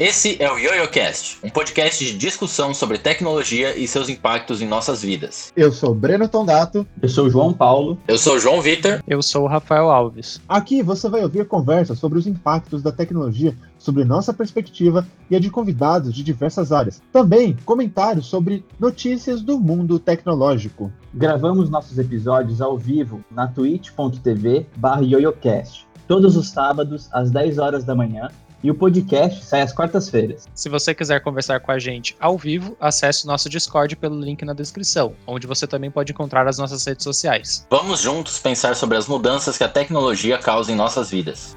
Esse é o YoYoCast, um podcast de discussão sobre tecnologia e seus impactos em nossas vidas. Eu sou Breno Tondato. Eu sou o João Paulo. Eu sou o João Vitor. Eu sou o Rafael Alves. Aqui você vai ouvir conversas sobre os impactos da tecnologia, sobre nossa perspectiva e a de convidados de diversas áreas. Também comentários sobre notícias do mundo tecnológico. Gravamos nossos episódios ao vivo na twitch.tv/yoyocast, todos os sábados às 10 horas da manhã e o podcast sai às quartas-feiras. Se você quiser conversar com a gente ao vivo, acesse o nosso Discord pelo link na descrição, onde você também pode encontrar as nossas redes sociais. Vamos juntos pensar sobre as mudanças que a tecnologia causa em nossas vidas.